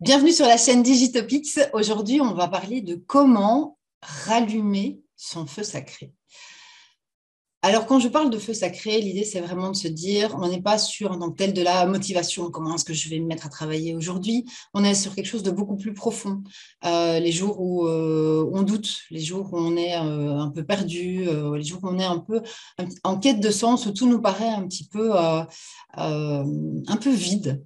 Bienvenue sur la chaîne Digitopics. Aujourd'hui, on va parler de comment rallumer son feu sacré. Alors, quand je parle de feu sacré, l'idée, c'est vraiment de se dire, on n'est pas sur en tant que tel de la motivation, comment est-ce que je vais me mettre à travailler aujourd'hui. On est sur quelque chose de beaucoup plus profond. Euh, les jours où euh, on doute, les jours où on est euh, un peu perdu, les jours où on est un peu en quête de sens, où tout nous paraît un petit peu, un peu vide.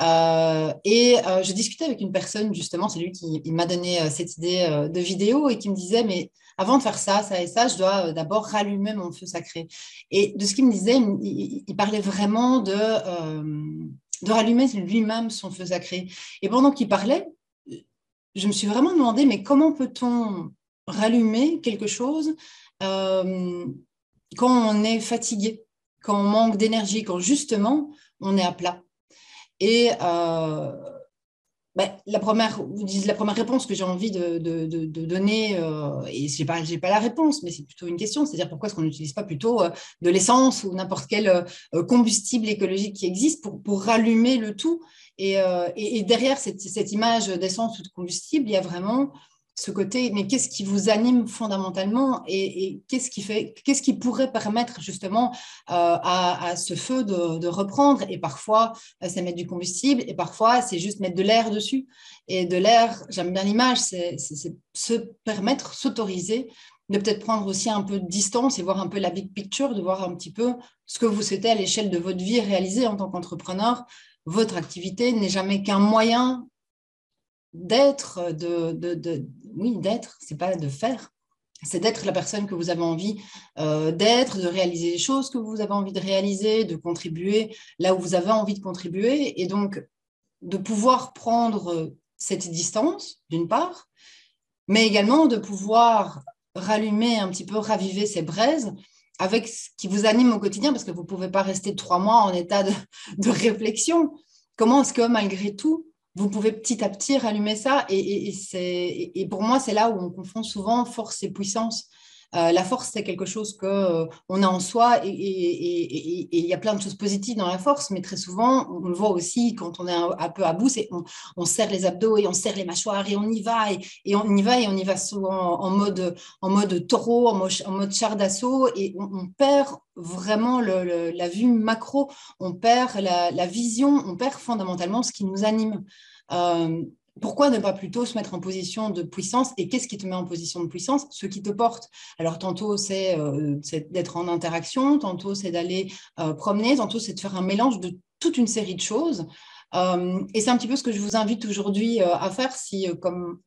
Euh, et euh, je discutais avec une personne, justement, c'est lui qui m'a donné euh, cette idée de vidéo et qui me disait, mais avant de faire ça, ça et ça, je dois d'abord rallumer mon feu sacré. Et de ce qu'il me disait, il, parlait vraiment de, de rallumer lui-même son feu sacré. Et pendant qu'il parlait, je me suis vraiment demandé, mais comment peut-on rallumer quelque chose quand on est fatigué, quand on manque d'énergie, quand justement on est à plat? Et euh, ben, la, première, la première réponse que j'ai envie de, donner, euh, et je n'ai pas, pas, la réponse, mais c'est plutôt une question, c'est-à-dire pourquoi est-ce qu'on n'utilise pas plutôt euh, de l'essence ou n'importe quel combustible écologique qui existe pour, pour rallumer le tout. Et, et, derrière cette, cette image d'essence ou de combustible, il y a vraiment ce côté, mais qu'est-ce qui vous anime fondamentalement et, qu'est-ce qui fait, qu'est-ce qui pourrait permettre justement euh, à, ce feu de, reprendre? Et parfois, euh, c'est mettre du combustible et parfois, c'est juste mettre de l'air dessus. Et de l'air, j'aime bien l'image, c'est se permettre, s'autoriser de peut-être prendre aussi un peu de distance et voir un peu la big picture, de voir un petit peu ce que vous souhaitez à l'échelle de votre vie réaliser en tant qu'entrepreneur. Votre activité n'est jamais qu'un moyen d'être, de, de, oui, d'être, c'est pas de faire, c'est d'être la personne que vous avez envie euh, d'être, de réaliser les choses que vous avez envie de réaliser, de contribuer là où vous avez envie de contribuer, et donc de pouvoir prendre cette distance, d'une part, mais également de pouvoir rallumer un petit peu, raviver ces braises avec ce qui vous anime au quotidien, parce que vous ne pouvez pas rester trois mois en état de, de réflexion. Comment est-ce que malgré tout, vous pouvez petit à petit rallumer ça. Et, et, pour moi, c'est là où on confond souvent force et puissance. Euh, la force, c'est quelque chose qu'on euh, a en soi et il y a plein de choses positives dans la force, mais très souvent, on le voit aussi quand on est un, peu à bout, on, serre les abdos et on serre les mâchoires et on y va et, on y va et on y va souvent en mode, en taureau, en mode, en mode char d'assaut et on, perd vraiment la vue macro, on perd la, vision, on perd fondamentalement ce qui nous anime. Euh, pourquoi ne pas plutôt se mettre en position de puissance Et qu'est-ce qui te met en position de puissance? Ce qui te porte. Alors, tantôt, c'est euh, d'être en interaction, tantôt, c'est d'aller euh, promener, tantôt, c'est de faire un mélange de toute une série de choses. Euh, et c'est un petit peu ce que je vous invite aujourd'hui à faire si, comme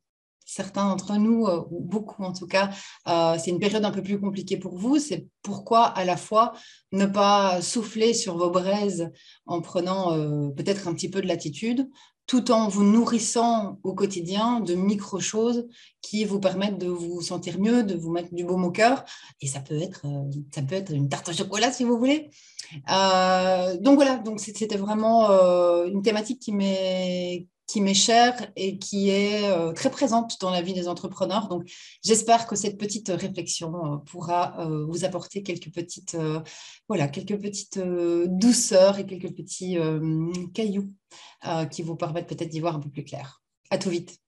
certains d'entre nous, ou beaucoup en tout cas, c'est une période un peu plus compliquée pour vous. C'est pourquoi à la fois ne pas souffler sur vos braises en prenant peut-être un petit peu de latitude, tout en vous nourrissant au quotidien de micro-choses qui vous permettent de vous sentir mieux, de vous mettre du baume au cœur. Et ça peut être, euh, ça peut être une tarte au chocolat si vous voulez. Euh, donc voilà, donc c'était vraiment euh, une thématique qui m'est qui m'est chère et qui est très présente dans la vie des entrepreneurs. Donc, j'espère que cette petite réflexion pourra vous apporter quelques petites, voilà, quelques petites douceurs et quelques petits cailloux qui vous permettent peut-être d'y voir un peu plus clair. À tout vite.